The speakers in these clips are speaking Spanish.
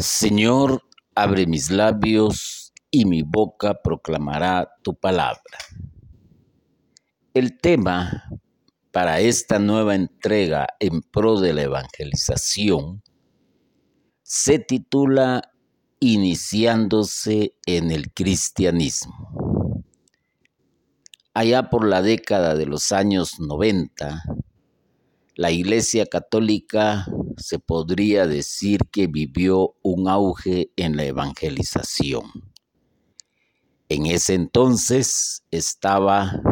Señor, abre mis labios y mi boca proclamará tu palabra. El tema para esta nueva entrega en pro de la evangelización se titula Iniciándose en el cristianismo. Allá por la década de los años 90, la Iglesia Católica se podría decir que vivió un auge en la evangelización. En ese entonces estaba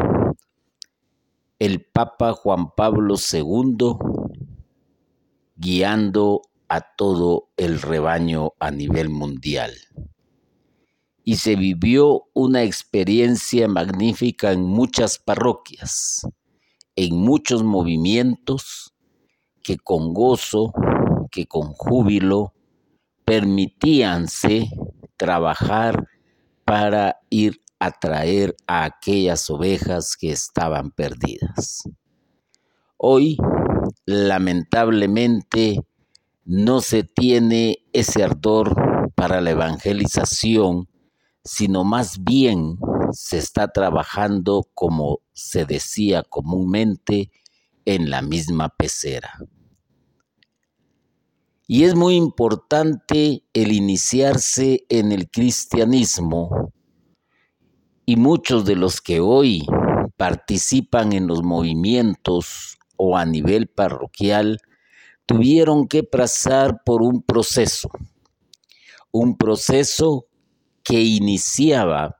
el Papa Juan Pablo II guiando a todo el rebaño a nivel mundial. Y se vivió una experiencia magnífica en muchas parroquias en muchos movimientos que con gozo, que con júbilo, permitíanse trabajar para ir a traer a aquellas ovejas que estaban perdidas. Hoy, lamentablemente, no se tiene ese ardor para la evangelización, sino más bien se está trabajando como se decía comúnmente en la misma pecera. Y es muy importante el iniciarse en el cristianismo y muchos de los que hoy participan en los movimientos o a nivel parroquial tuvieron que pasar por un proceso, un proceso que iniciaba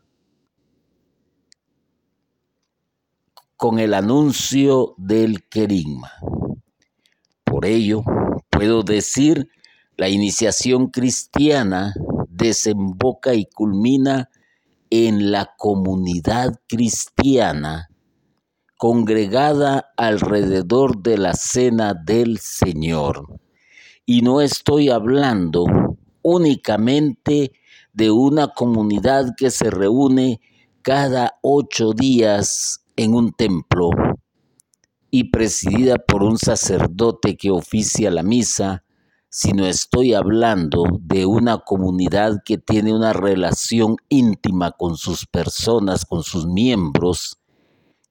con el anuncio del querigma. Por ello, puedo decir, la iniciación cristiana desemboca y culmina en la comunidad cristiana congregada alrededor de la cena del Señor. Y no estoy hablando únicamente de una comunidad que se reúne cada ocho días en un templo y presidida por un sacerdote que oficia la misa, sino estoy hablando de una comunidad que tiene una relación íntima con sus personas, con sus miembros,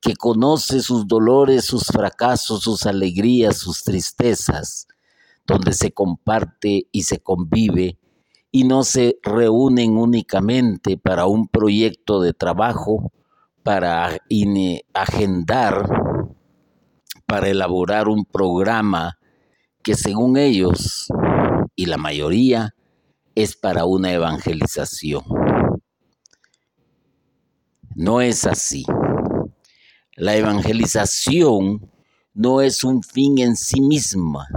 que conoce sus dolores, sus fracasos, sus alegrías, sus tristezas, donde se comparte y se convive y no se reúnen únicamente para un proyecto de trabajo, para agendar, para elaborar un programa que según ellos, y la mayoría, es para una evangelización. No es así. La evangelización no es un fin en sí misma,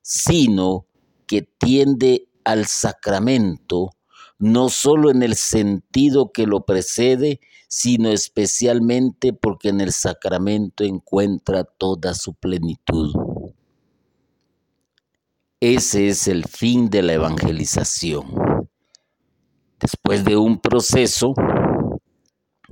sino que tiende al sacramento, no solo en el sentido que lo precede, sino especialmente porque en el sacramento encuentra toda su plenitud. Ese es el fin de la evangelización. Después de un proceso,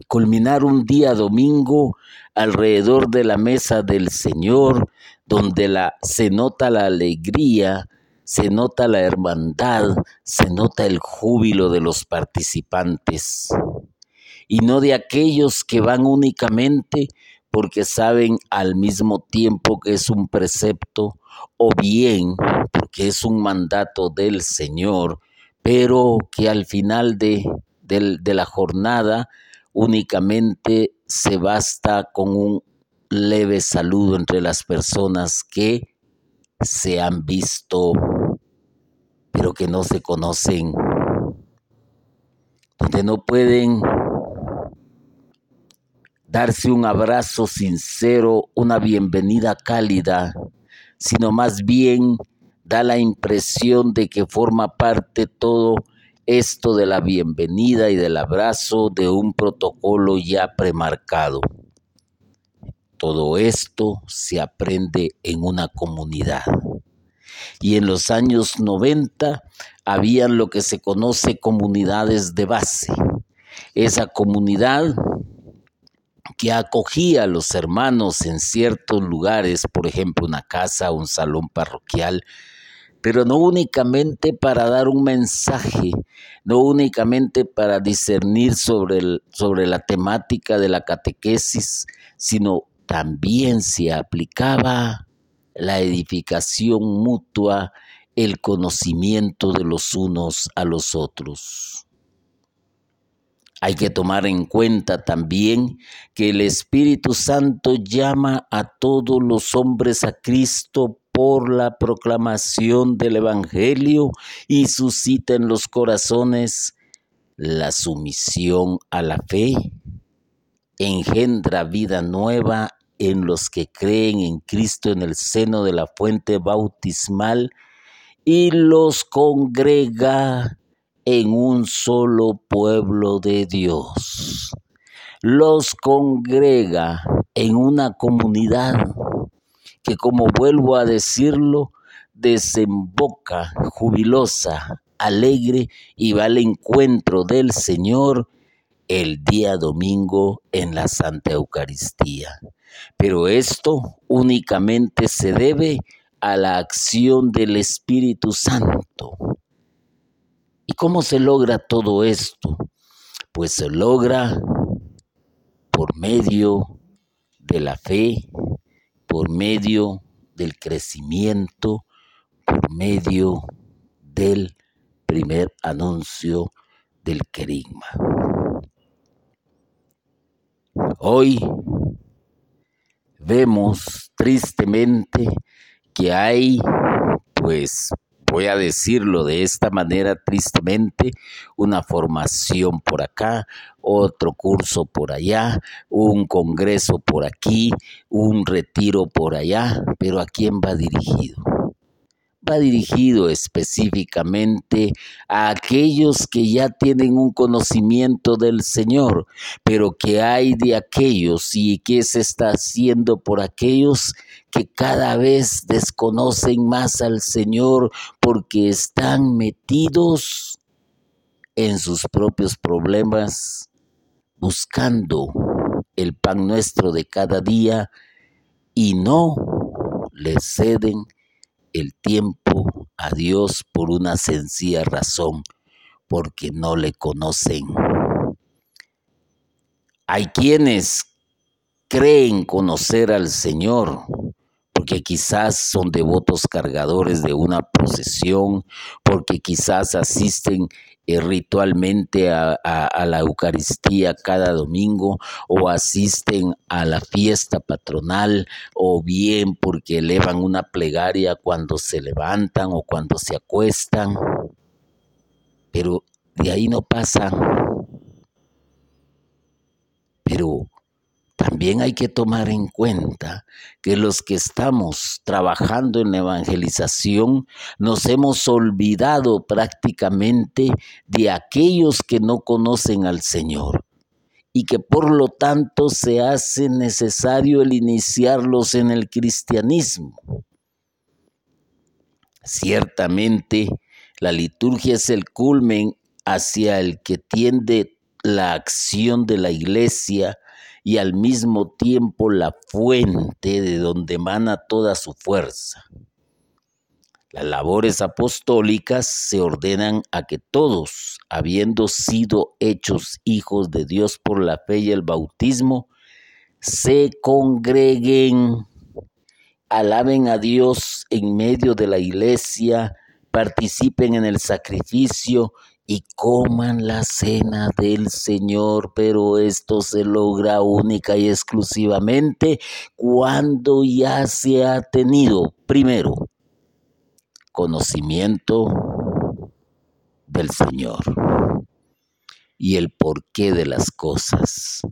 culminar un día domingo alrededor de la mesa del Señor, donde se nota la alegría, se nota la hermandad, se nota el júbilo de los participantes y no de aquellos que van únicamente porque saben al mismo tiempo que es un precepto o bien porque es un mandato del Señor, pero que al final de, de la jornada únicamente se basta con un leve saludo entre las personas que se han visto, pero que no se conocen, donde no pueden darse un abrazo sincero, una bienvenida cálida, sino más bien da la impresión de que forma parte todo esto de la bienvenida y del abrazo de un protocolo ya premarcado. Todo esto se aprende en una comunidad. Y en los años 90 habían lo que se conoce comunidades de base. Esa comunidad que acogía a los hermanos en ciertos lugares, por ejemplo una casa, un salón parroquial, pero no únicamente para dar un mensaje, no únicamente para discernir sobre, sobre la temática de la catequesis, sino también se aplicaba la edificación mutua, el conocimiento de los unos a los otros. Hay que tomar en cuenta también que el Espíritu Santo llama a todos los hombres a Cristo por la proclamación del Evangelio y suscita en los corazones la sumisión a la fe, engendra vida nueva en los que creen en Cristo en el seno de la fuente bautismal y los congrega en un solo pueblo de Dios. Los congrega en una comunidad que, como vuelvo a decirlo, desemboca jubilosa, alegre y va al encuentro del Señor el día domingo en la Santa Eucaristía. Pero esto únicamente se debe a la acción del Espíritu Santo ¿Y cómo se logra todo esto? Pues se logra por medio de la fe, por medio del crecimiento, por medio del primer anuncio del querigma. Hoy vemos tristemente que hay pues voy a decirlo de esta manera tristemente, una formación por acá, otro curso por allá, un congreso por aquí, un retiro por allá, pero ¿a quién va dirigido? Va dirigido específicamente a aquellos que ya tienen un conocimiento del Señor, pero que hay de aquellos y que se está haciendo por aquellos que cada vez desconocen más al Señor porque están metidos en sus propios problemas, buscando el pan nuestro de cada día y no le ceden el tiempo a Dios por una sencilla razón, porque no le conocen. Hay quienes creen conocer al Señor, porque quizás son devotos cargadores de una procesión, porque quizás asisten eh, ritualmente a, la Eucaristía cada domingo o asisten a la fiesta patronal o bien porque elevan una plegaria cuando se levantan o cuando se acuestan. Pero de ahí no pasa. Pero también hay que tomar en cuenta que los que estamos trabajando en evangelización nos hemos olvidado prácticamente de aquellos que no conocen al Señor y que por lo tanto se hace necesario el iniciarlos en el cristianismo. Ciertamente, la liturgia es el culmen hacia el que tiende la acción de la iglesia y al mismo tiempo la fuente de donde emana toda su fuerza. Las labores apostólicas se ordenan a que todos, habiendo sido hechos hijos de Dios por la fe y el bautismo, se congreguen, alaben a Dios en medio de la iglesia, participen en el sacrificio y coman la cena del Señor, pero esto se logra única y exclusivamente cuando ya se ha tenido, primero, conocimiento del Señor y el porqué de las cosas.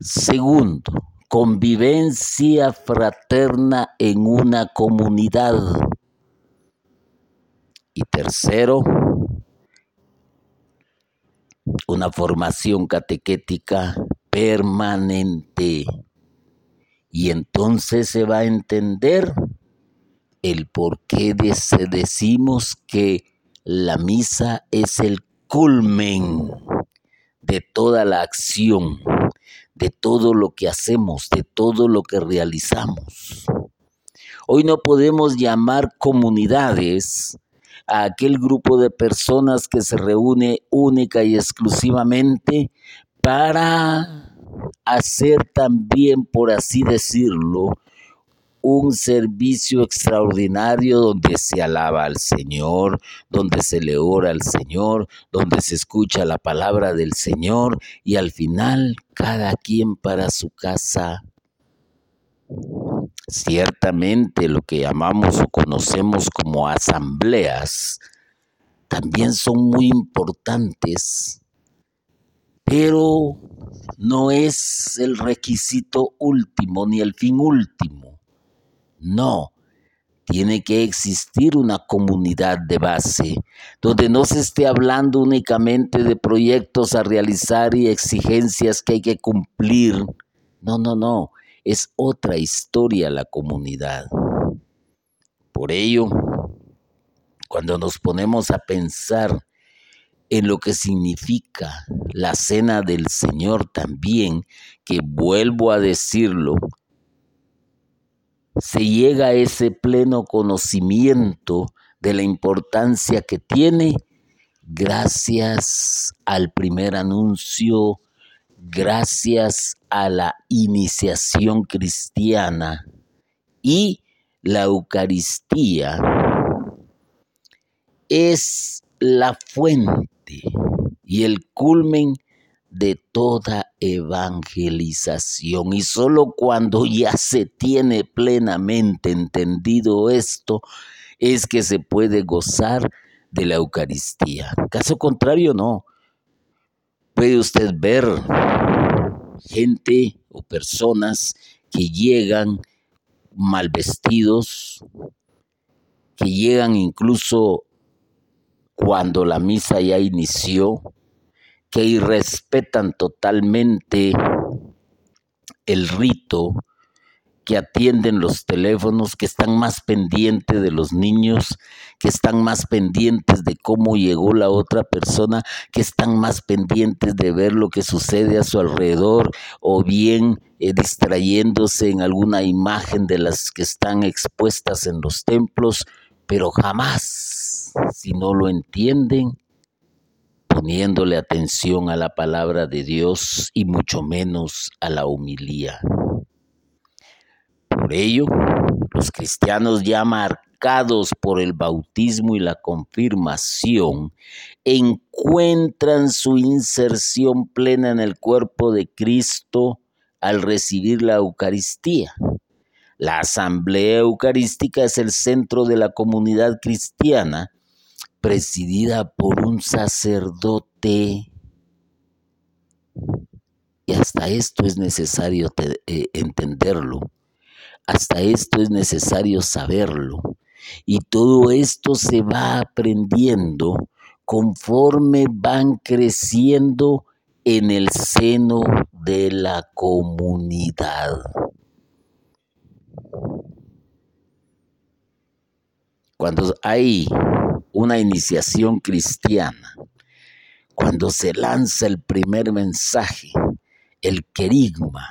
Segundo, convivencia fraterna en una comunidad. Y tercero, una formación catequética permanente. Y entonces se va a entender el por qué decimos que la misa es el culmen de toda la acción, de todo lo que hacemos, de todo lo que realizamos. Hoy no podemos llamar comunidades a aquel grupo de personas que se reúne única y exclusivamente para hacer también, por así decirlo, un servicio extraordinario donde se alaba al Señor, donde se le ora al Señor, donde se escucha la palabra del Señor y al final cada quien para su casa. Ciertamente lo que llamamos o conocemos como asambleas también son muy importantes, pero no es el requisito último ni el fin último. No, tiene que existir una comunidad de base, donde no se esté hablando únicamente de proyectos a realizar y exigencias que hay que cumplir. No, no, no, es otra historia la comunidad. Por ello, cuando nos ponemos a pensar en lo que significa la cena del Señor también, que vuelvo a decirlo, se llega a ese pleno conocimiento de la importancia que tiene gracias al primer anuncio, gracias a la iniciación cristiana y la Eucaristía es la fuente y el culmen de toda evangelización. Y solo cuando ya se tiene plenamente entendido esto, es que se puede gozar de la Eucaristía. Caso contrario, no. Puede usted ver gente o personas que llegan mal vestidos, que llegan incluso cuando la misa ya inició, que irrespetan totalmente el rito, que atienden los teléfonos, que están más pendientes de los niños, que están más pendientes de cómo llegó la otra persona, que están más pendientes de ver lo que sucede a su alrededor o bien eh, distrayéndose en alguna imagen de las que están expuestas en los templos, pero jamás, si no lo entienden, poniéndole atención a la palabra de Dios y mucho menos a la humilía. Por ello, los cristianos ya marcados por el bautismo y la confirmación encuentran su inserción plena en el cuerpo de Cristo al recibir la Eucaristía. La asamblea eucarística es el centro de la comunidad cristiana presidida por un sacerdote. Y hasta esto es necesario eh, entenderlo, hasta esto es necesario saberlo. Y todo esto se va aprendiendo conforme van creciendo en el seno de la comunidad. Cuando hay una iniciación cristiana, cuando se lanza el primer mensaje, el querigma,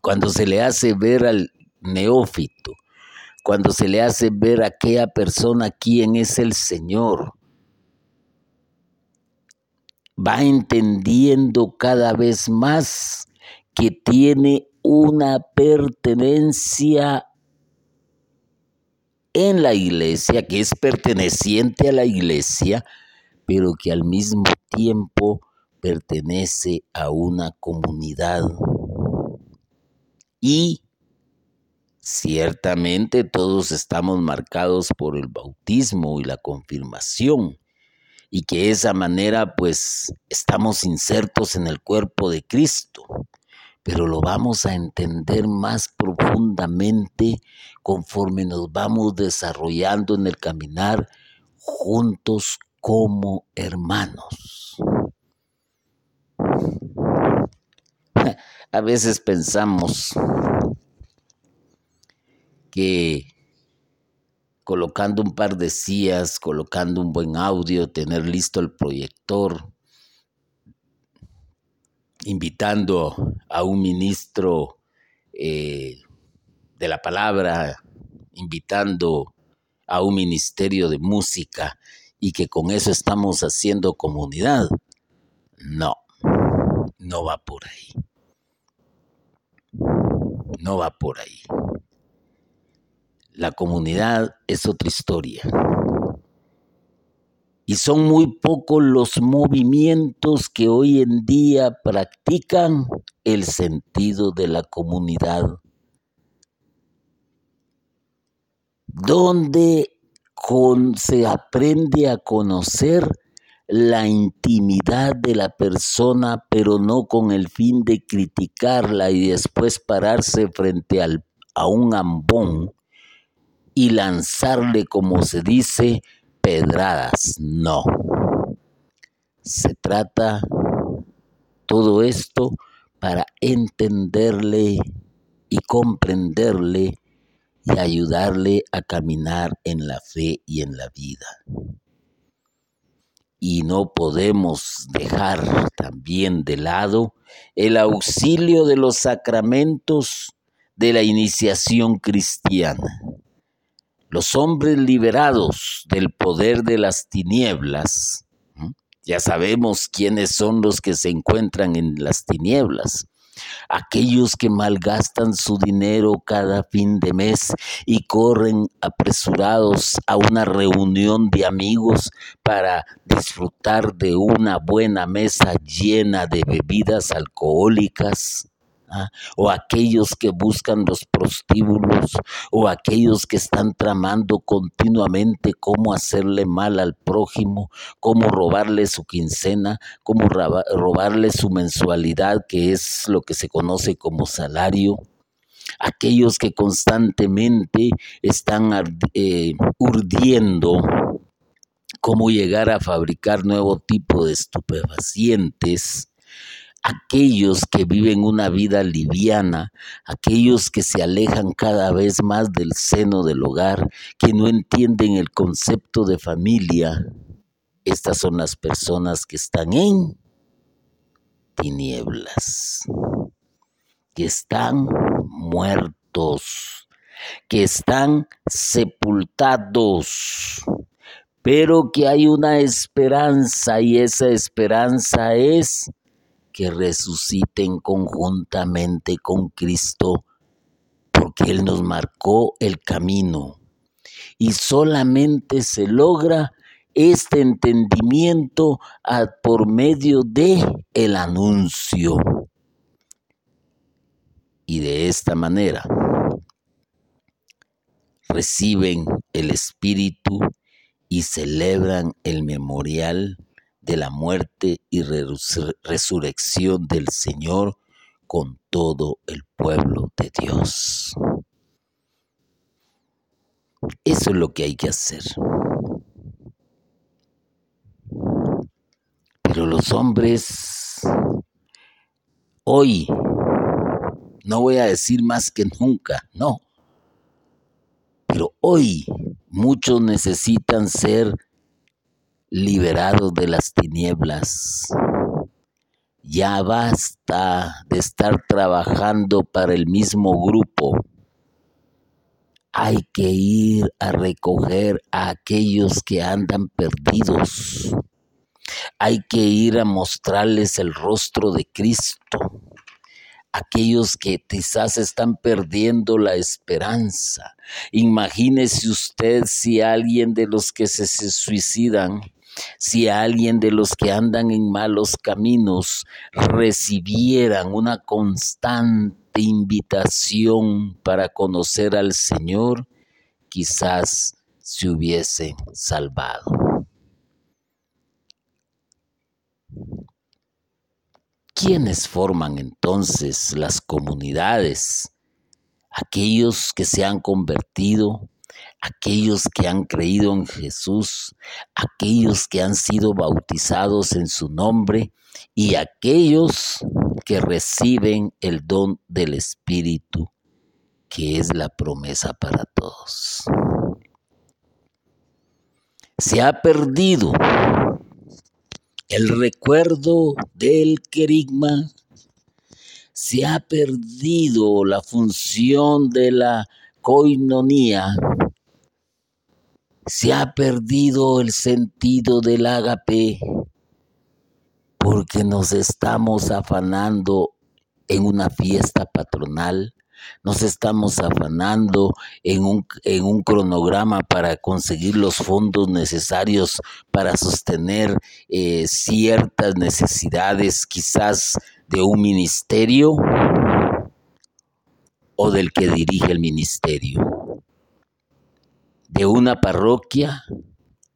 cuando se le hace ver al neófito, cuando se le hace ver a aquella persona quién es el Señor, va entendiendo cada vez más que tiene una pertenencia en la iglesia, que es perteneciente a la iglesia, pero que al mismo tiempo pertenece a una comunidad. Y ciertamente todos estamos marcados por el bautismo y la confirmación, y que de esa manera pues estamos insertos en el cuerpo de Cristo pero lo vamos a entender más profundamente conforme nos vamos desarrollando en el caminar juntos como hermanos. A veces pensamos que colocando un par de sillas, colocando un buen audio, tener listo el proyector, invitando a un ministro eh, de la palabra invitando a un ministerio de música y que con eso estamos haciendo comunidad. No, no va por ahí. No va por ahí. La comunidad es otra historia. Y son muy pocos los movimientos que hoy en día practican el sentido de la comunidad. Donde se aprende a conocer la intimidad de la persona, pero no con el fin de criticarla y después pararse frente a un ambón y lanzarle, como se dice, pedradas. No. Se trata todo esto para entenderle y comprenderle y ayudarle a caminar en la fe y en la vida. Y no podemos dejar también de lado el auxilio de los sacramentos de la iniciación cristiana. Los hombres liberados del poder de las tinieblas, ya sabemos quiénes son los que se encuentran en las tinieblas, aquellos que malgastan su dinero cada fin de mes y corren apresurados a una reunión de amigos para disfrutar de una buena mesa llena de bebidas alcohólicas, ¿ah? o aquellos que buscan los prostíbulos, o aquellos que están tramando continuamente cómo hacerle mal al prójimo, cómo robarle su quincena, cómo robarle su mensualidad, que es lo que se conoce como salario aquellos que constantemente están eh, urdiendo cómo llegar a fabricar nuevo tipo de estupefacientes, aquellos que viven una vida liviana, aquellos que se alejan cada vez más del seno del hogar, que no entienden el concepto de familia, estas son las personas que están en tinieblas, que están muertos, que están sepultados, pero que hay una esperanza y esa esperanza es que resuciten conjuntamente con Cristo, porque Él nos marcó el camino. Y solamente se logra este entendimiento por medio de el anuncio. Y de esta manera reciben el Espíritu y celebran el memorial de la muerte y resurrección del Señor con todo el pueblo de Dios. Eso es lo que hay que hacer. Pero los hombres hoy, no voy a decir más que nunca, no, pero hoy muchos necesitan ser liberados de las tinieblas. Ya basta de estar trabajando para el mismo grupo. Hay que ir a recoger a aquellos que andan perdidos. Hay que ir a mostrarles el rostro de Cristo aquellos que quizás están perdiendo la esperanza. Imagínese usted si alguien de los que se, suicidan, si alguien de los que andan en malos caminos recibieran una constante invitación para conocer al Señor, quizás se hubiesen salvado. ¿Quiénes forman entonces las comunidades? Aquellos que se han convertido, aquellos que han creído en Jesús, aquellos que han sido bautizados en su nombre y aquellos que reciben el don del Espíritu, que es la promesa para todos. Se ha perdido el recuerdo del querigma, se ha perdido la función de la coinonía, se ha perdido el sentido del ágape porque nos estamos afanando en una fiesta patronal, nos estamos afanando en un, en un, cronograma para conseguir los fondos necesarios para sostener eh, ciertas necesidades quizás de un ministerio o del que dirige el ministerio, de una parroquia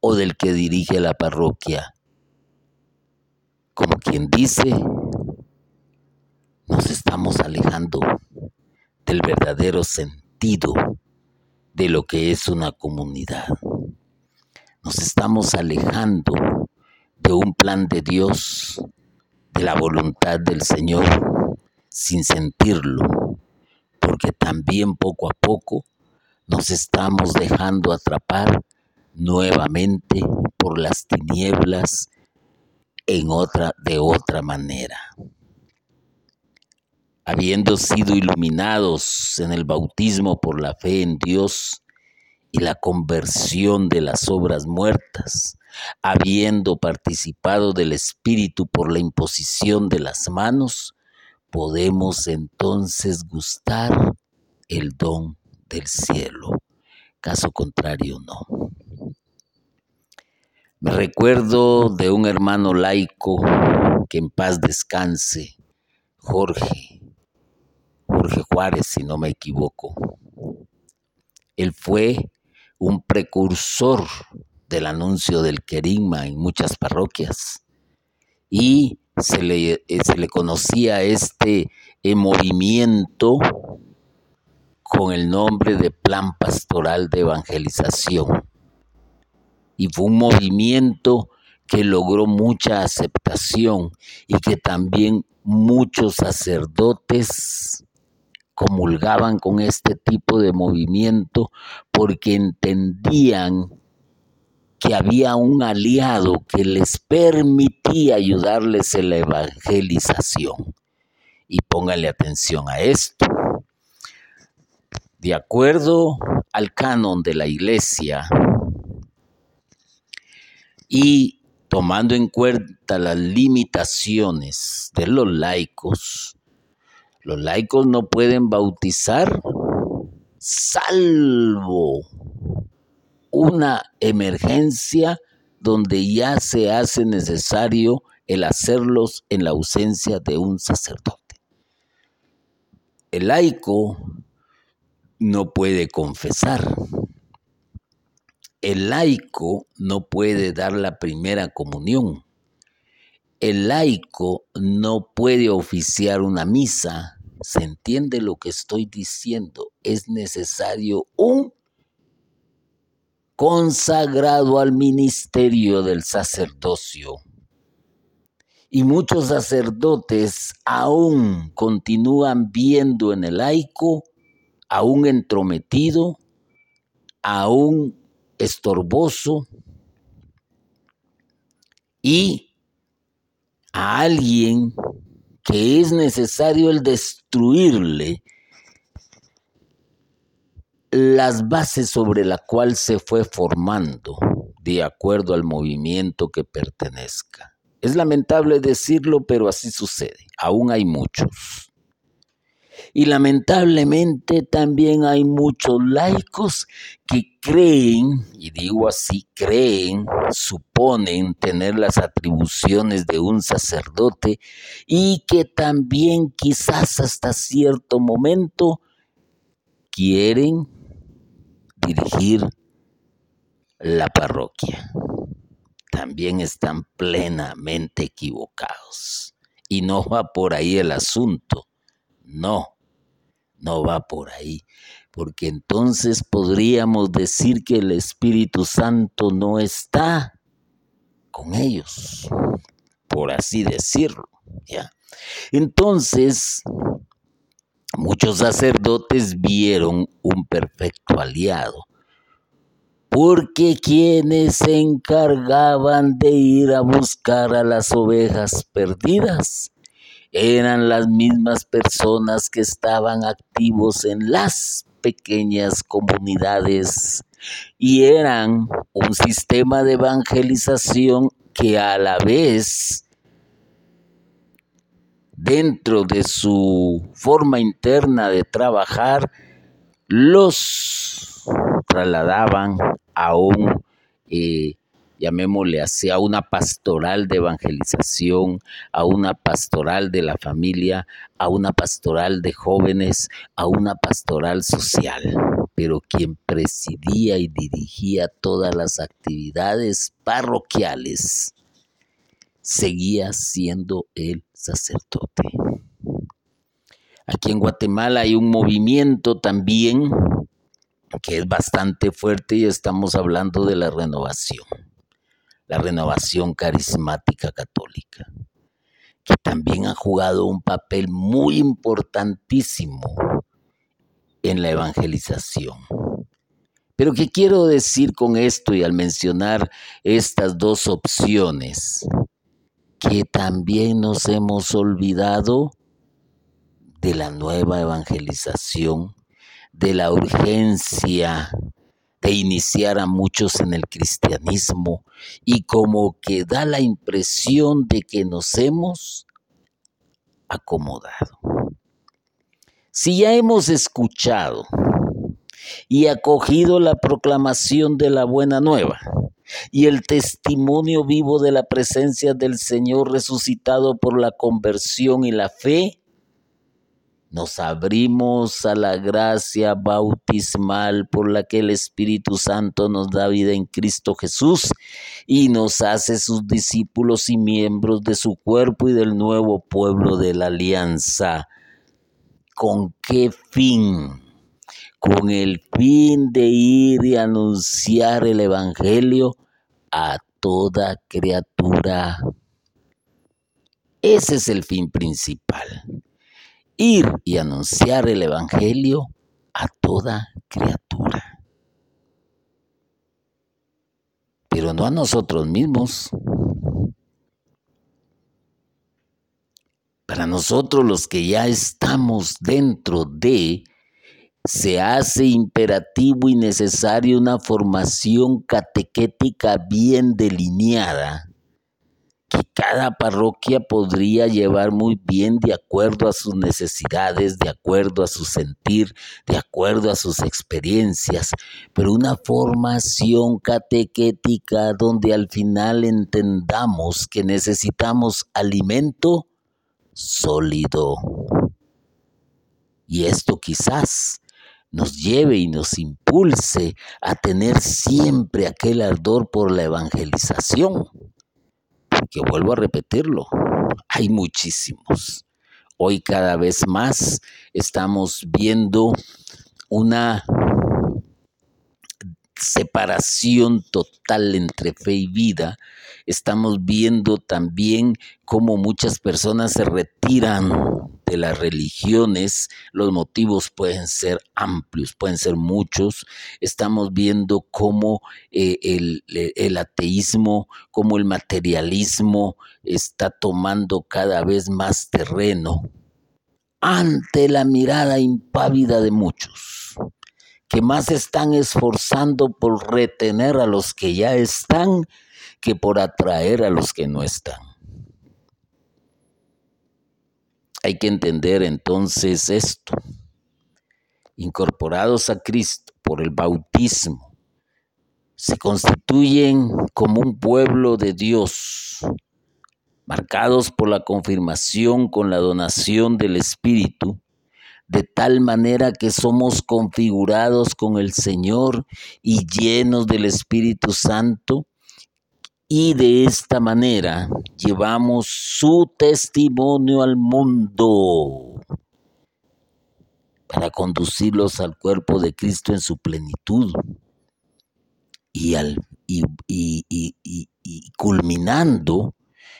o del que dirige la parroquia. Como quien dice, nos estamos alejando del verdadero sentido de lo que es una comunidad. Nos estamos alejando de un plan de Dios, de la voluntad del Señor, sin sentirlo, porque también poco a poco nos estamos dejando atrapar nuevamente por las tinieblas en otra de otra manera. Habiendo sido iluminados en el bautismo por la fe en Dios y la conversión de las obras muertas, habiendo participado del Espíritu por la imposición de las manos, podemos entonces gustar el don del cielo. Caso contrario, no. Me recuerdo de un hermano laico que en paz descanse, Jorge, Jorge Juárez, si no me equivoco. Él fue un precursor del anuncio del querigma en muchas parroquias y se le, eh, conocía este eh, movimiento con el nombre de Plan Pastoral de Evangelización. Y fue un movimiento que logró mucha aceptación y que también muchos sacerdotes comulgaban con este tipo de movimiento porque entendían que había un aliado que les permitía ayudarles en la evangelización. Y póngale atención a esto. De acuerdo al canon de la iglesia y tomando en cuenta las limitaciones de los laicos, los laicos no pueden bautizar salvo una emergencia donde ya se hace necesario el hacerlos en la ausencia de un sacerdote. El laico no puede confesar. El laico no puede dar la primera comunión el laico no puede oficiar una misa. ¿Se entiende lo que estoy diciendo? Es necesario un consagrado al ministerio del sacerdocio. Y muchos sacerdotes aún continúan viendo en el laico a un entrometido, a un estorboso y a alguien que es necesario el destruirle las bases sobre la cual se fue formando de acuerdo al movimiento que pertenezca. Es lamentable decirlo, pero así sucede. Aún hay muchos. Y lamentablemente también hay muchos laicos que creen, y digo así, creen, suponen tener las atribuciones de un sacerdote y que también quizás hasta cierto momento quieren dirigir la parroquia. También están plenamente equivocados. Y no va por ahí el asunto. No no va por ahí, porque entonces podríamos decir que el Espíritu Santo no está con ellos, por así decirlo, ¿ya? Entonces, muchos sacerdotes vieron un perfecto aliado, porque quienes se encargaban de ir a buscar a las ovejas perdidas eran las mismas personas que estaban activos en las pequeñas comunidades. Y eran un sistema de evangelización que a la vez dentro de su forma interna de trabajar los trasladaban a un eh, llamémosle así, a una pastoral de evangelización, a una pastoral de la familia, a una pastoral de jóvenes, a una pastoral social. Pero quien presidía y dirigía todas las actividades parroquiales seguía siendo el sacerdote. Aquí en Guatemala hay un movimiento también que es bastante fuerte y estamos hablando de la renovación la renovación carismática católica, que también ha jugado un papel muy importantísimo en la evangelización. Pero ¿qué quiero decir con esto y al mencionar estas dos opciones? Que también nos hemos olvidado de la nueva evangelización, de la urgencia de iniciar a muchos en el cristianismo y como que da la impresión de que nos hemos acomodado. Si ya hemos escuchado y acogido la proclamación de la buena nueva y el testimonio vivo de la presencia del Señor resucitado por la conversión y la fe, nos abrimos a la gracia bautismal por la que el Espíritu Santo nos da vida en Cristo Jesús y nos hace sus discípulos y miembros de su cuerpo y del nuevo pueblo de la alianza. ¿Con qué fin? Con el fin de ir y anunciar el Evangelio a toda criatura. Ese es el fin principal ir y anunciar el Evangelio a toda criatura. Pero no a nosotros mismos. Para nosotros los que ya estamos dentro de, se hace imperativo y necesario una formación catequética bien delineada que cada parroquia podría llevar muy bien de acuerdo a sus necesidades, de acuerdo a su sentir, de acuerdo a sus experiencias, pero una formación catequética donde al final entendamos que necesitamos alimento sólido. Y esto quizás nos lleve y nos impulse a tener siempre aquel ardor por la evangelización que vuelvo a repetirlo, hay muchísimos. Hoy cada vez más estamos viendo una separación total entre fe y vida. Estamos viendo también cómo muchas personas se retiran de las religiones, los motivos pueden ser amplios, pueden ser muchos. Estamos viendo cómo eh, el, el ateísmo, cómo el materialismo está tomando cada vez más terreno ante la mirada impávida de muchos que más están esforzando por retener a los que ya están que por atraer a los que no están. Hay que entender entonces esto. Incorporados a Cristo por el bautismo, se constituyen como un pueblo de Dios, marcados por la confirmación con la donación del Espíritu, de tal manera que somos configurados con el Señor y llenos del Espíritu Santo, y de esta manera llevamos su testimonio al mundo. Para conducirlos al cuerpo de Cristo en su plenitud y, al, y, y culminando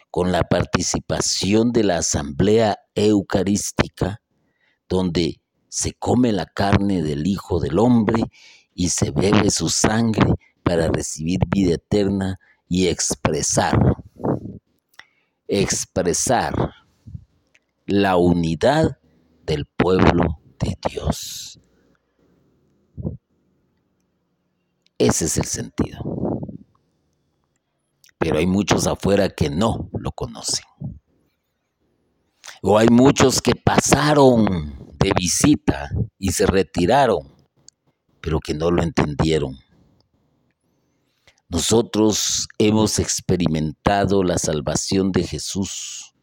con la participación de la asamblea eucarística donde se come la carne del Hijo del Hombre y se bebe su sangre para recibir vida eterna y expresar, expresar la unidad del pueblo de Dios. Ese es el sentido. Pero hay muchos afuera que no lo conocen. O hay muchos que pasaron de visita y se retiraron, pero que no lo entendieron. Nosotros hemos experimentado la salvación de Jesús.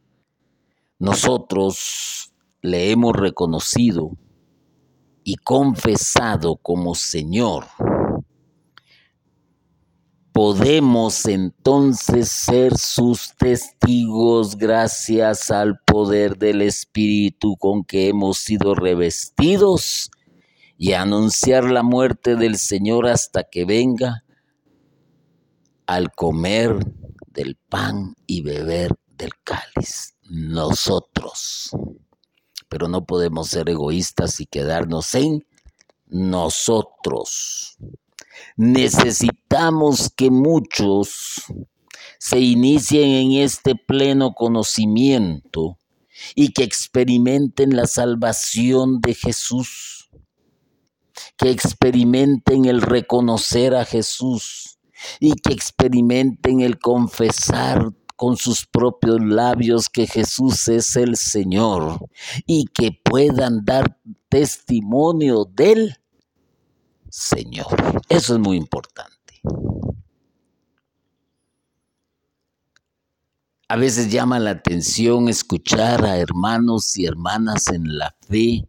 Nosotros le hemos reconocido y confesado como Señor podemos entonces ser sus testigos gracias al poder del Espíritu con que hemos sido revestidos y anunciar la muerte del Señor hasta que venga al comer del pan y beber del cáliz. Nosotros. Pero no podemos ser egoístas y quedarnos en nosotros. Necesitamos que muchos se inicien en este pleno conocimiento y que experimenten la salvación de Jesús, que experimenten el reconocer a Jesús y que experimenten el confesar con sus propios labios que Jesús es el Señor y que puedan dar testimonio de Él Señor. Eso es muy importante. A veces llama la atención escuchar a hermanos y hermanas en la fe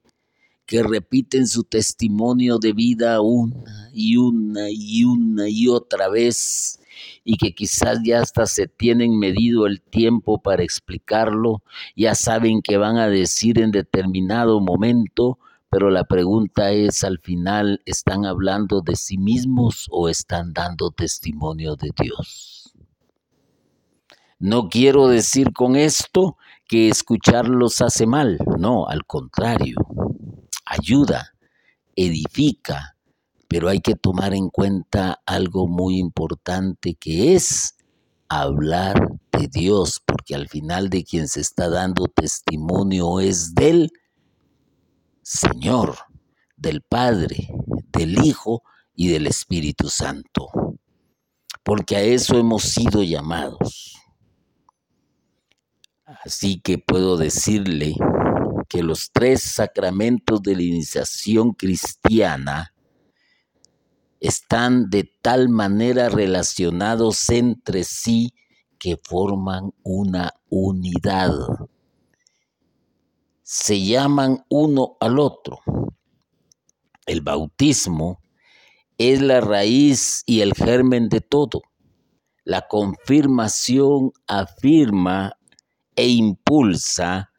que repiten su testimonio de vida una y una y una y otra vez y que quizás ya hasta se tienen medido el tiempo para explicarlo, ya saben que van a decir en determinado momento, pero la pregunta es, al final, ¿están hablando de sí mismos o están dando testimonio de Dios? No quiero decir con esto que escucharlos hace mal, no, al contrario, ayuda, edifica, pero hay que tomar en cuenta algo muy importante que es hablar de Dios, porque al final de quien se está dando testimonio es de Él Señor, del Padre, del Hijo y del Espíritu Santo, porque a eso hemos sido llamados. Así que puedo decirle que los tres sacramentos de la iniciación cristiana están de tal manera relacionados entre sí que forman una unidad se llaman uno al otro. El bautismo es la raíz y el germen de todo. La confirmación afirma e impulsa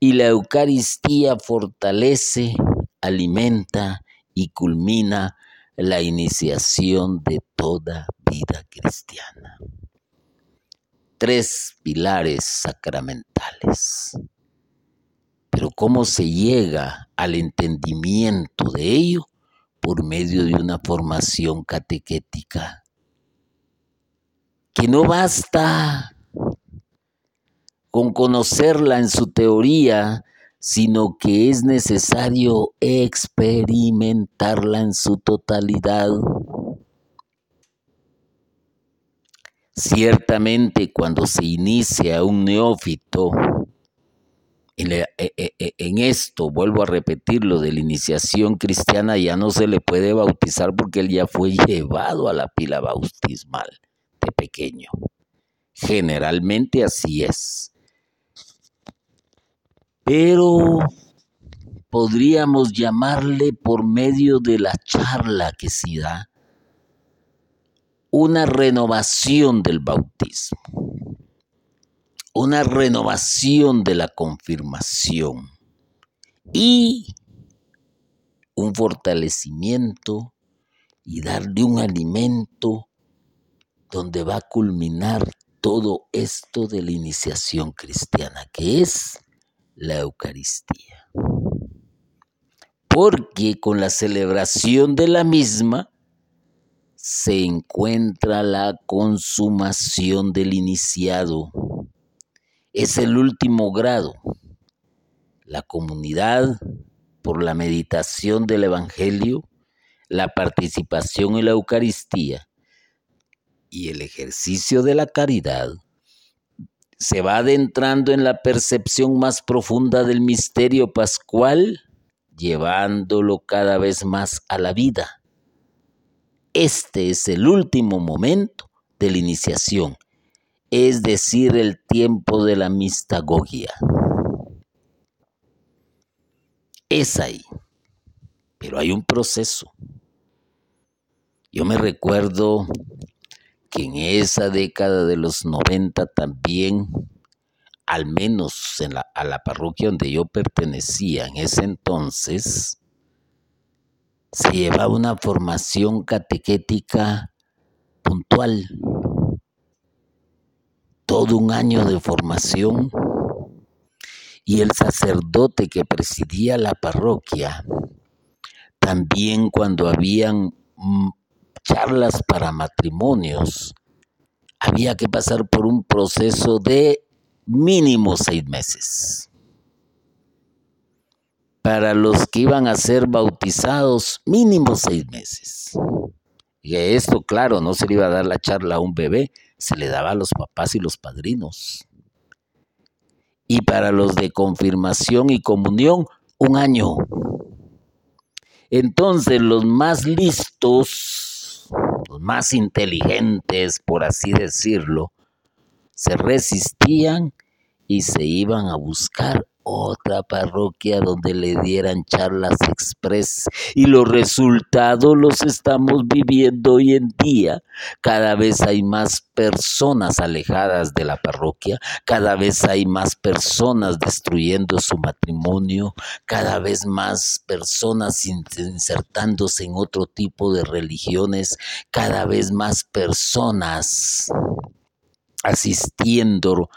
y la Eucaristía fortalece, alimenta y culmina la iniciación de toda vida cristiana. Tres pilares sacramentales. Pero ¿cómo se llega al entendimiento de ello? Por medio de una formación catequética. Que no basta con conocerla en su teoría, sino que es necesario experimentarla en su totalidad. Ciertamente cuando se inicia un neófito, e, e, e, en, esto, vuelvo a repetirlo, de la iniciación cristiana ya no se le puede bautizar porque él ya fue llevado a la pila bautismal de pequeño. Generalmente así es. Pero podríamos llamarle por medio de la charla que se da una renovación del bautismo una renovación de la confirmación y un fortalecimiento y darle un alimento donde va a culminar todo esto de la iniciación cristiana, que es la Eucaristía. Porque con la celebración de la misma se encuentra la consumación del iniciado es el último grado. La comunidad, por la meditación del Evangelio, la participación en la Eucaristía y el ejercicio de la caridad, se va adentrando en la percepción más profunda del misterio pascual, llevándolo cada vez más a la vida. Este es el último momento de la iniciación, es decir, el tiempo de la mistagogia. Es ahí, pero hay un proceso. Yo me recuerdo que en esa década de los 90 también, al menos en la, a la parroquia donde yo pertenecía en ese entonces, se llevaba una formación catequética puntual. Todo un año de formación y el sacerdote que presidía la parroquia, también cuando habían mm, charlas para matrimonios, había que pasar por un proceso de mínimo seis meses. Para los que iban a ser bautizados, mínimo seis meses. Y esto, claro, no se le iba a dar la charla a un bebé, se le daba a los papás y los padrinos. Y para los de confirmación y comunión, un año. Entonces los más listos los más inteligentes, por así decirlo, se resistían y se iban a buscar otra parroquia donde le dieran charlas express y los resultados los estamos viviendo hoy en día. Cada vez hay más personas alejadas de la parroquia, cada vez hay más personas destruyendo su matrimonio, cada vez más personas insertándose en otro tipo de religiones, cada vez más personas asistiendo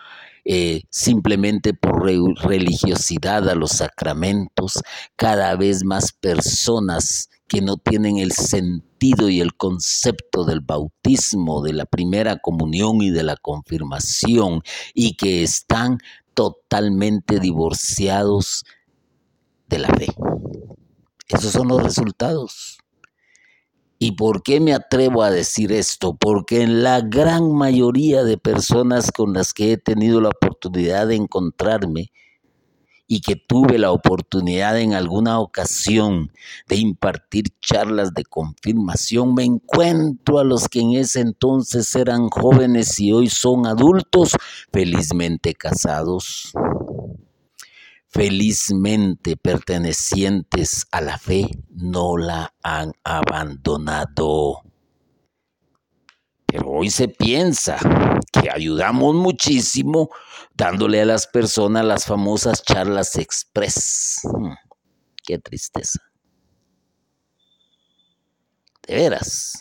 eh, simplemente por religiosidad a los sacramentos, cada vez más personas que no tienen el sentido y el concepto del bautismo, de la primera comunión y de la confirmación, y que están totalmente divorciados de la fe. Esos son los resultados. ¿Y por qué me atrevo a decir esto? Porque en la gran mayoría de personas con las que he tenido la oportunidad de encontrarme y que tuve la oportunidad en alguna ocasión de impartir charlas de confirmación, me encuentro a los que en ese entonces eran jóvenes y hoy son adultos felizmente casados felizmente pertenecientes a la fe no la han abandonado. Pero hoy se piensa que ayudamos muchísimo dándole a las personas las famosas charlas express. Hmm, qué tristeza. De veras,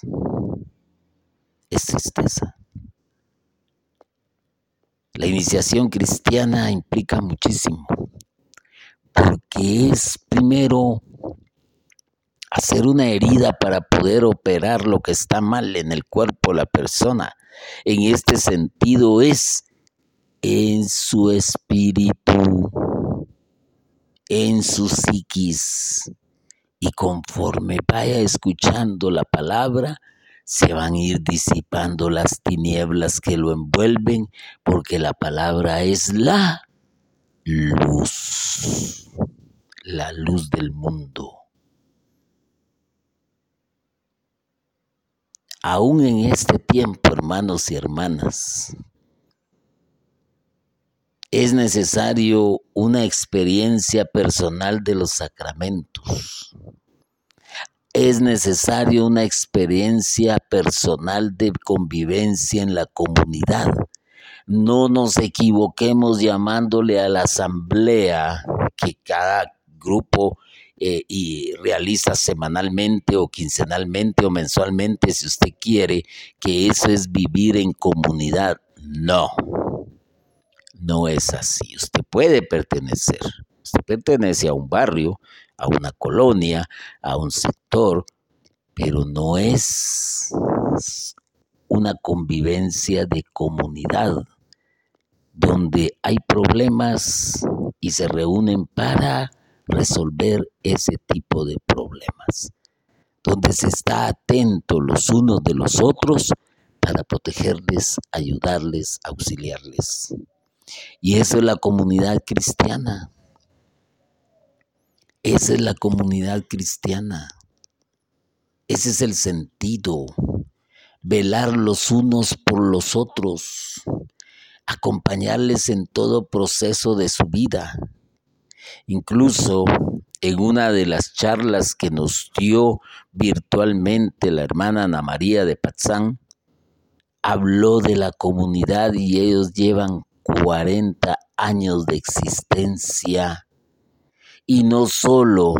es tristeza. La iniciación cristiana implica muchísimo porque es primero hacer una herida para poder operar lo que está mal en el cuerpo de la persona. En este sentido es en su espíritu, en su psiquis. Y conforme vaya escuchando la palabra, se van a ir disipando las tinieblas que lo envuelven, porque la palabra es la luz, la luz del mundo. Aún en este tiempo, hermanos y hermanas, es necesario una experiencia personal de los sacramentos. Es necesario una experiencia personal de convivencia en la comunidad no nos equivoquemos llamándole a la asamblea que cada grupo eh, y realiza semanalmente o quincenalmente o mensualmente, si usted quiere, que eso es vivir en comunidad. No, no es así. Usted puede pertenecer. Usted pertenece a un barrio, a una colonia, a un sector, pero no es una convivencia de comunidad donde hay problemas y se reúnen para resolver ese tipo de problemas. donde se está atento los unos de los otros para protegerles, ayudarles, auxiliarles. Y eso es la comunidad cristiana. Esa es la comunidad cristiana. Ese es el sentido. Velar los unos por los otros. Acompañarles en todo proceso de su vida. Incluso en una de las charlas que nos dio virtualmente la hermana Ana María de Patzán, habló de la comunidad y ellos llevan 40 años de existencia y no solo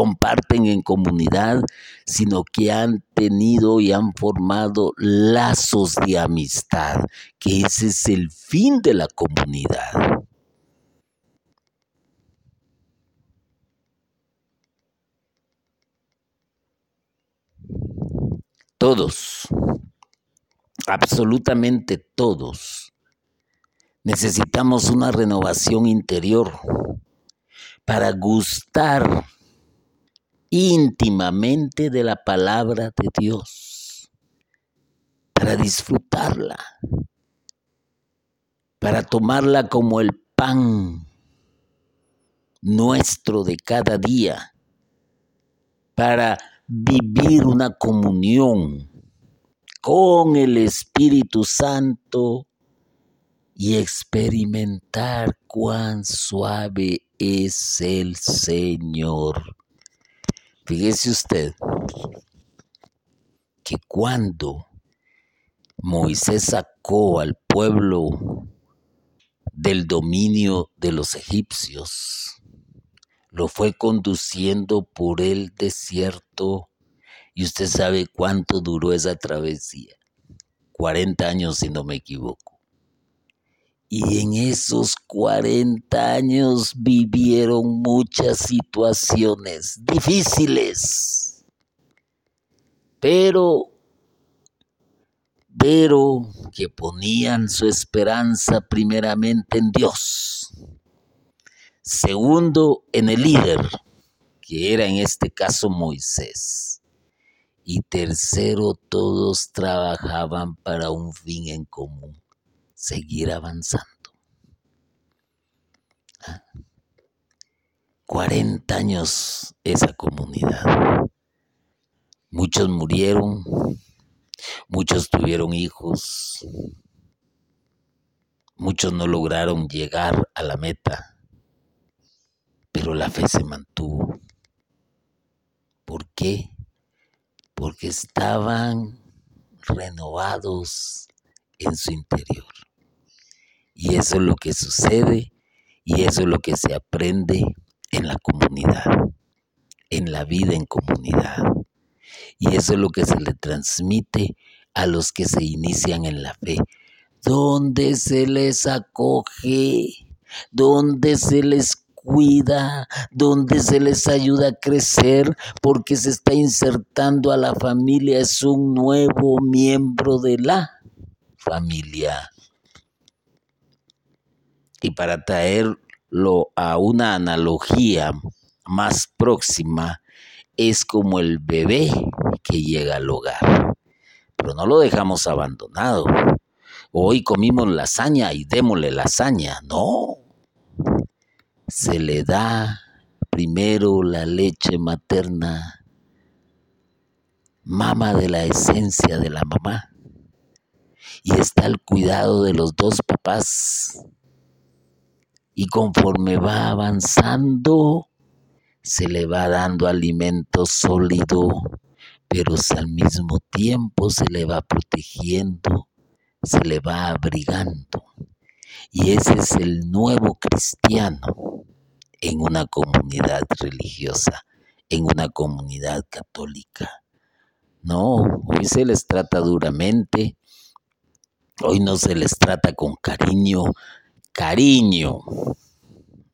comparten en comunidad, sino que han tenido y han formado lazos de amistad, que ese es el fin de la comunidad. Todos, absolutamente todos, necesitamos una renovación interior para gustar íntimamente de la palabra de Dios, para disfrutarla, para tomarla como el pan nuestro de cada día, para vivir una comunión con el Espíritu Santo y experimentar cuán suave es el Señor. Fíjese usted que cuando Moisés sacó al pueblo del dominio de los egipcios, lo fue conduciendo por el desierto y usted sabe cuánto duró esa travesía. 40 años si no me equivoco. Y en esos 40 años vivieron muchas situaciones difíciles. Pero, pero que ponían su esperanza primeramente en Dios. Segundo, en el líder, que era en este caso Moisés. Y tercero, todos trabajaban para un fin en común, seguir avanzando. 40 años esa comunidad. Muchos murieron, muchos tuvieron hijos, muchos no lograron llegar a la meta pero la fe se mantuvo. ¿Por qué? Porque estaban renovados en su interior. Y eso es lo que sucede y eso es lo que se aprende en la comunidad, en la vida en comunidad. Y eso es lo que se le transmite a los que se inician en la fe, donde se les acoge, donde se les cuida, donde se les ayuda a crecer, porque se está insertando a la familia, es un nuevo miembro de la familia. Y para traerlo a una analogía más próxima, es como el bebé que llega al hogar. Pero no lo dejamos abandonado. Hoy comimos lasaña y démosle lasaña. No, se le da primero la leche materna, mama de la esencia de la mamá, y está al cuidado de los dos papás. Y conforme va avanzando, se le va dando alimento sólido, pero al mismo tiempo se le va protegiendo, se le va abrigando. Y ese es el nuevo cristiano en una comunidad religiosa, en una comunidad católica. No, hoy se les trata duramente, hoy no se les trata con cariño, cariño.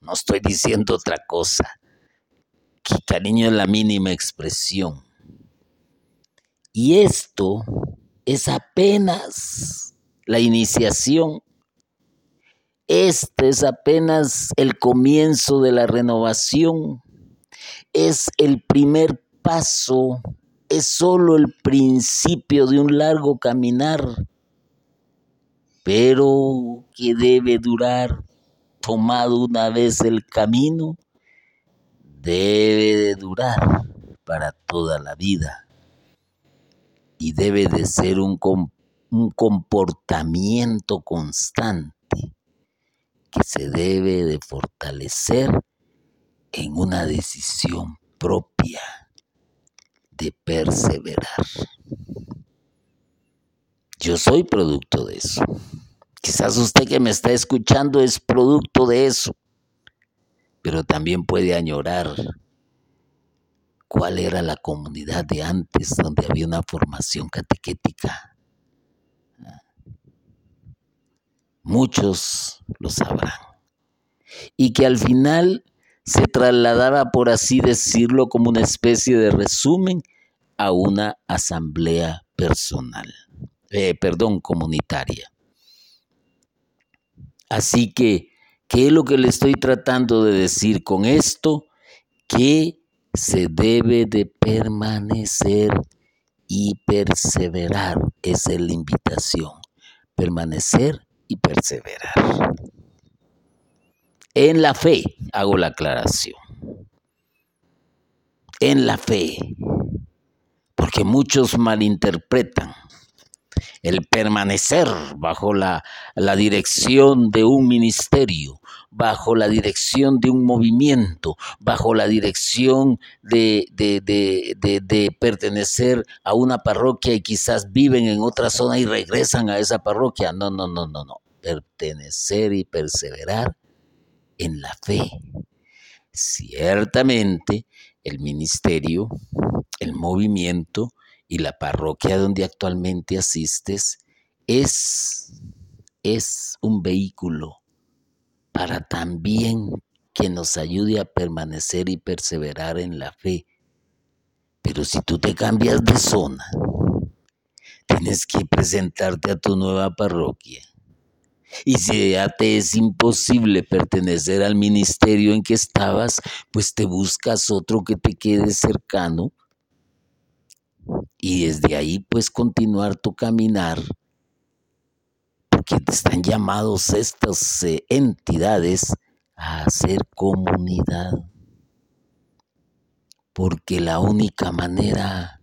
No estoy diciendo otra cosa, que cariño es la mínima expresión. Y esto es apenas la iniciación este es apenas el comienzo de la renovación. Es el primer paso es solo el principio de un largo caminar, pero que debe durar, tomado una vez el camino, debe de durar para toda la vida y debe de ser un, un comportamiento constante que se debe de fortalecer en una decisión propia de perseverar. Yo soy producto de eso. Quizás usted que me está escuchando es producto de eso, pero también puede añorar cuál era la comunidad de antes donde había una formación catequética. Muchos lo sabrán. Y que al final se trasladaba, por así decirlo, como una especie de resumen a una asamblea personal, eh, perdón, comunitaria. Así que, ¿qué es lo que le estoy tratando de decir con esto? Que se debe de permanecer y perseverar. Esa es la invitación. Permanecer y perseverar. En la fe, hago la aclaración. En la fe, porque muchos malinterpretan el permanecer bajo la, la, dirección de un ministerio, bajo la dirección de un movimiento, bajo la dirección de, de, de, de, pertenecer a una parroquia y quizás viven en otra zona y regresan a esa parroquia. No, no, no, no, no. Pertenecer y perseverar en la fe. Ciertamente, el ministerio, el movimiento, y la parroquia donde actualmente asistes es, es un vehículo para también que nos ayude a permanecer y perseverar en la fe. Pero si tú te cambias de zona, tienes que presentarte a tu nueva parroquia. Y si ya te es imposible pertenecer al ministerio en que estabas, pues te buscas otro que te quede cercano y desde ahí pues continuar tu caminar, porque están llamados estas eh, entidades a hacer comunidad, porque la única manera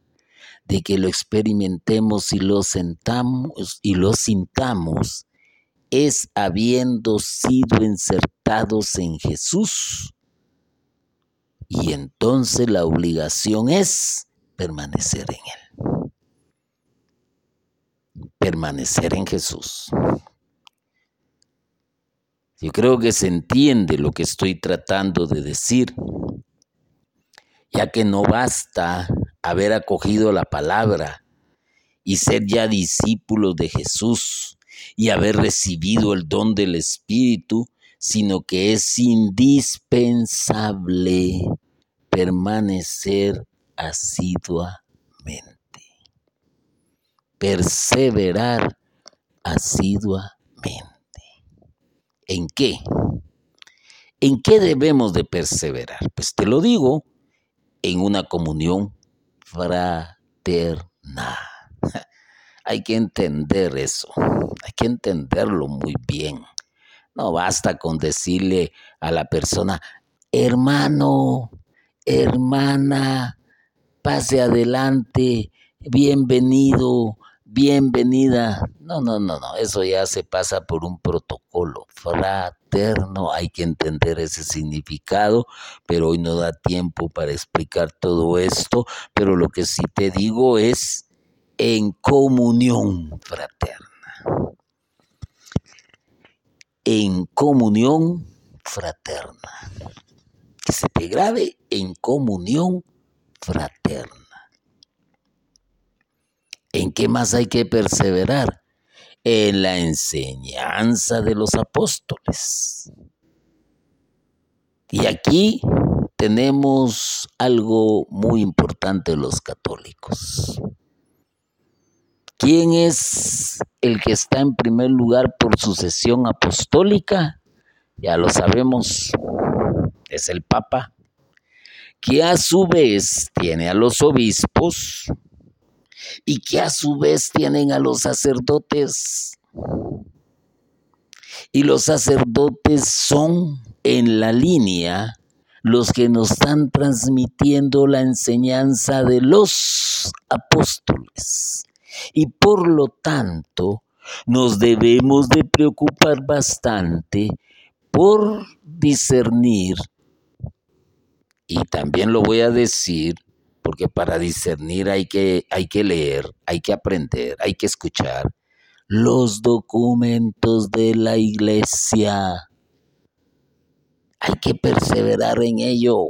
de que lo experimentemos y lo sentamos y lo sintamos es habiendo sido insertados en Jesús. Y entonces la obligación es permanecer en Él. Permanecer en Jesús. Yo creo que se entiende lo que estoy tratando de decir, ya que no basta haber acogido la palabra y ser ya discípulos de Jesús y haber recibido el don del Espíritu, sino que es indispensable permanecer asiduamente. Perseverar asiduamente. ¿En qué? ¿En qué debemos de perseverar? Pues te lo digo, en una comunión fraterna. Hay que entender eso, hay que entenderlo muy bien. No basta con decirle a la persona, hermano, hermana, pase adelante, bienvenido, bienvenida. No, no, no, no, eso ya se pasa por un protocolo fraterno, hay que entender ese significado, pero hoy no da tiempo para explicar todo esto, pero lo que sí te digo es en comunión fraterna. En comunión fraterna. Que se te grabe en comunión fraterna. ¿En qué más hay que perseverar? En la enseñanza de los apóstoles. Y aquí tenemos algo muy importante los católicos. ¿Quién es el que está en primer lugar por sucesión apostólica? Ya lo sabemos, es el Papa que a su vez tiene a los obispos y que a su vez tienen a los sacerdotes. Y los sacerdotes son en la línea los que nos están transmitiendo la enseñanza de los apóstoles. Y por lo tanto, nos debemos de preocupar bastante por discernir, y también lo voy a decir, porque para discernir hay que, hay que leer, hay que aprender, hay que escuchar los documentos de la iglesia. Hay que perseverar en ello.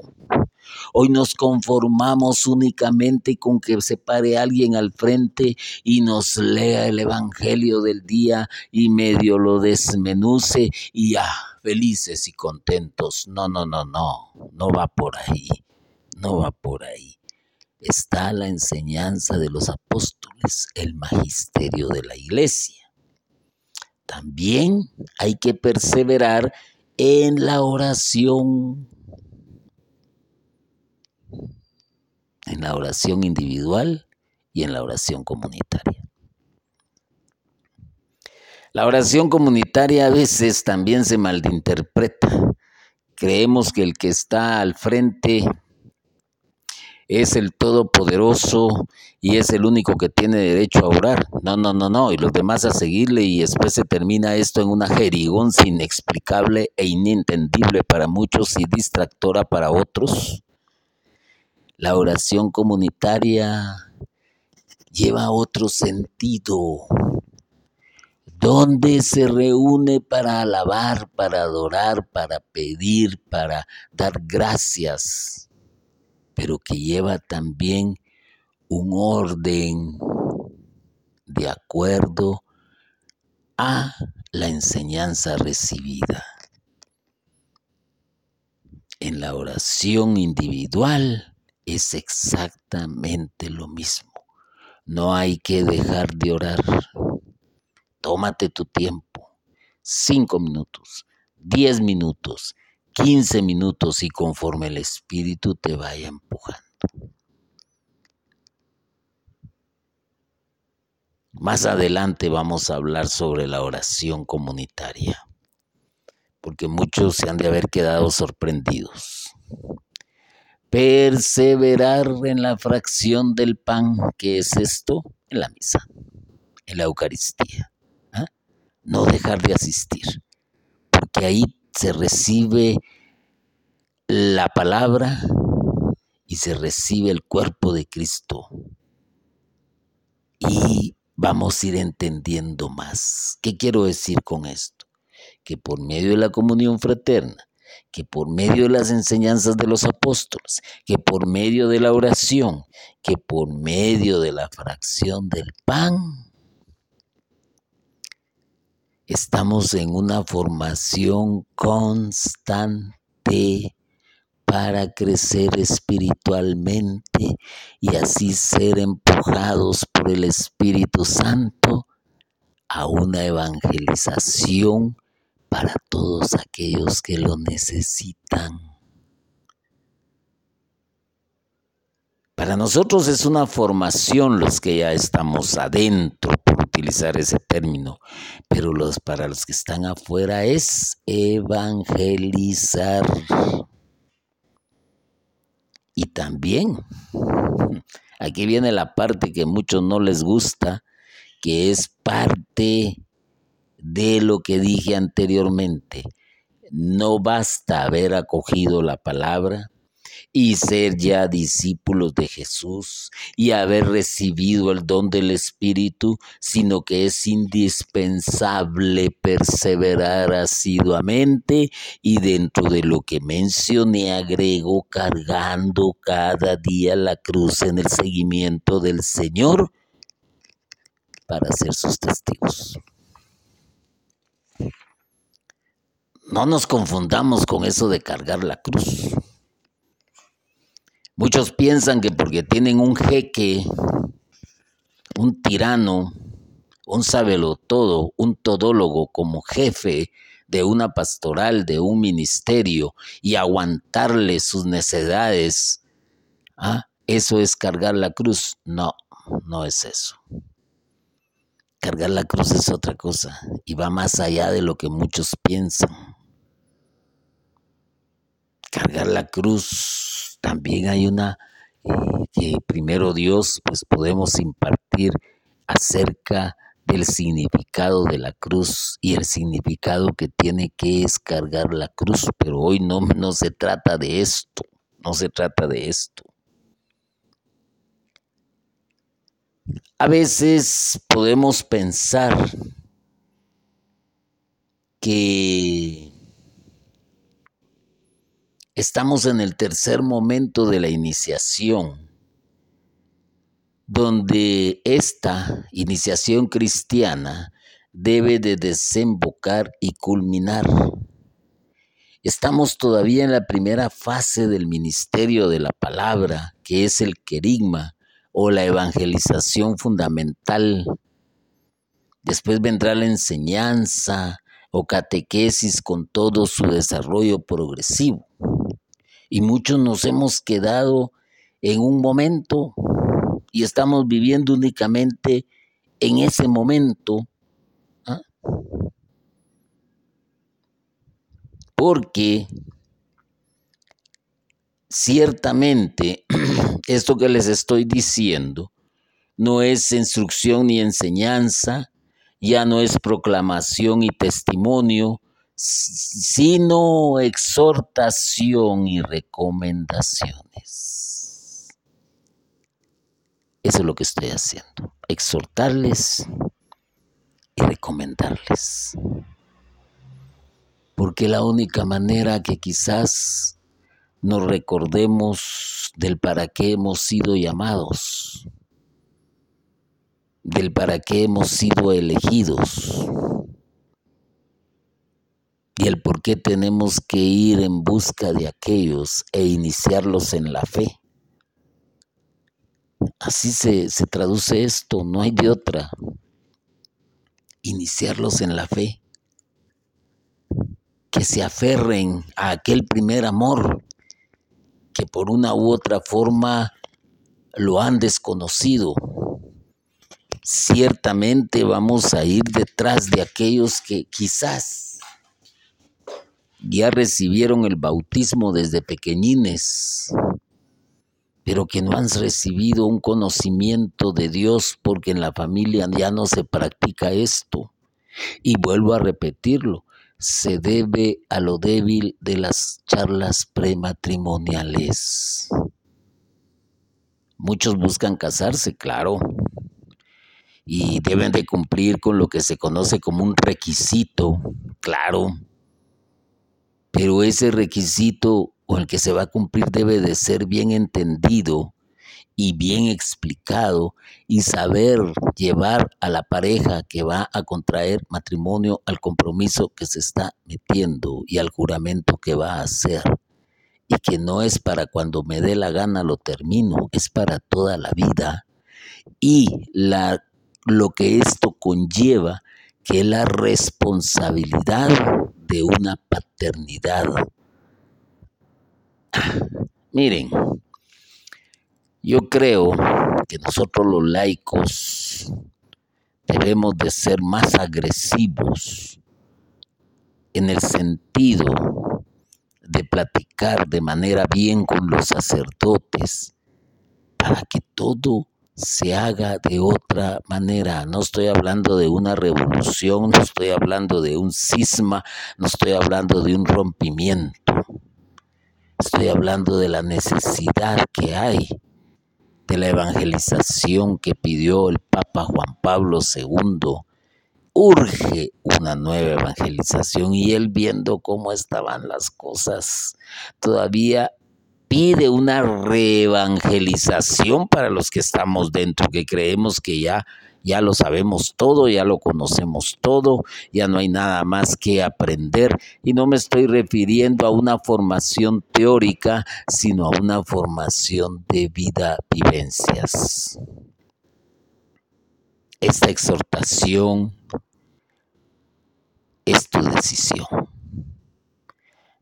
Hoy nos conformamos únicamente con que se pare alguien al frente y nos lea el Evangelio del día y medio lo desmenuce y ya, felices y contentos. No, no, no, no, no va por ahí, no va por ahí. Está la enseñanza de los apóstoles, el magisterio de la iglesia. También hay que perseverar en la oración en la oración individual y en la oración comunitaria. La oración comunitaria a veces también se malinterpreta. Creemos que el que está al frente es el todopoderoso y es el único que tiene derecho a orar. No, no, no, no. Y los demás a seguirle y después se termina esto en una jerigonza inexplicable e inentendible para muchos y distractora para otros. La oración comunitaria lleva otro sentido, donde se reúne para alabar, para adorar, para pedir, para dar gracias, pero que lleva también un orden de acuerdo a la enseñanza recibida. En la oración individual, es exactamente lo mismo. No hay que dejar de orar. Tómate tu tiempo. Cinco minutos, diez minutos, quince minutos y conforme el Espíritu te vaya empujando. Más adelante vamos a hablar sobre la oración comunitaria, porque muchos se han de haber quedado sorprendidos perseverar en la fracción del pan, que es esto? En la misa, en la Eucaristía. No dejar de asistir, porque ahí se recibe la palabra y se recibe el cuerpo de Cristo. Y vamos a ir entendiendo más. ¿Qué quiero decir con esto? Que por medio de la comunión fraterna, que por medio de las enseñanzas de los apóstoles, que por medio de la oración, que por medio de la fracción del pan, estamos en una formación constante para crecer espiritualmente y así ser empujados por el Espíritu Santo a una evangelización para todos aquellos que lo necesitan. Para nosotros es una formación los que ya estamos adentro, por utilizar ese término, pero los, para los que están afuera es evangelizar. Y también, aquí viene la parte que a muchos no les gusta, que es parte de lo que dije anteriormente. No basta haber acogido la palabra y ser ya discípulos de Jesús y haber recibido el don del Espíritu, sino que es indispensable perseverar asiduamente y dentro de lo que mencioné agrego cargando cada día la cruz en el seguimiento del Señor para ser sus testigos. No nos confundamos con eso de cargar la cruz. Muchos piensan que porque tienen un jeque, un tirano, un todo, un todólogo como jefe de una pastoral, de un ministerio, y aguantarle sus necedades, ¿Ah? ¿Eso es cargar la cruz? No, no es eso. Cargar la cruz es otra cosa y va más allá de lo que muchos piensan. Cargar la cruz también hay una eh, que primero Dios pues podemos impartir acerca del significado de la cruz y el significado que tiene que es cargar la cruz, pero hoy no, no se trata de esto, no se trata de esto. A veces podemos pensar que estamos en el tercer momento de la iniciación, donde esta iniciación cristiana debe de desembocar y culminar. Estamos todavía en la primera fase del ministerio de la palabra, que es el querigma, o la evangelización fundamental. Después vendrá la enseñanza o catequesis con todo su desarrollo progresivo. Y muchos nos hemos quedado en un momento y estamos viviendo únicamente en ese momento. ¿ah? Porque ciertamente esto que les estoy diciendo no es instrucción ni enseñanza, ya no es proclamación y testimonio, sino exhortación y recomendaciones. Eso es lo que estoy haciendo, exhortarles y recomendarles. Porque la única manera que quizás nos recordemos del para qué hemos sido llamados, del para qué hemos sido elegidos y el por qué tenemos que ir en busca de aquellos e iniciarlos en la fe. Así se, se traduce esto, no hay de otra. Iniciarlos en la fe. Que se aferren a aquel primer amor que por una u otra forma lo han desconocido. Ciertamente vamos a ir detrás de aquellos que quizás ya recibieron el bautismo desde pequeñines, pero que no han recibido un conocimiento de Dios porque en la familia ya no se practica esto. Y vuelvo a repetirlo, se debe a lo débil de las charlas prematrimoniales. Muchos buscan casarse, claro, y deben de cumplir con lo que se conoce como un requisito, claro, pero ese requisito o el que se va a cumplir debe de ser bien entendido y bien explicado y saber llevar a la pareja que va a contraer matrimonio al compromiso que se está metiendo y al juramento que va a hacer. Y que no es para cuando me dé la gana lo termino, es para toda la vida. Y la, lo que esto conlleva, que la responsabilidad de una paternidad. Miren, yo creo que nosotros los laicos debemos de ser más agresivos en el sentido de platicar de manera bien con los sacerdotes para que todo se haga de otra manera. No estoy hablando de una revolución, no estoy hablando de un cisma, no estoy hablando de un rompimiento. Estoy hablando de la necesidad que hay de la evangelización que pidió el Papa Juan Pablo II. Urge una nueva evangelización y él viendo cómo estaban las cosas, todavía pide una reevangelización para los que estamos dentro, que creemos que ya ya lo sabemos todo, ya lo conocemos todo, ya no hay nada más que aprender. Y no me estoy refiriendo a una formación teórica, sino a una formación de vida, vivencias. Esta exhortación es tu decisión.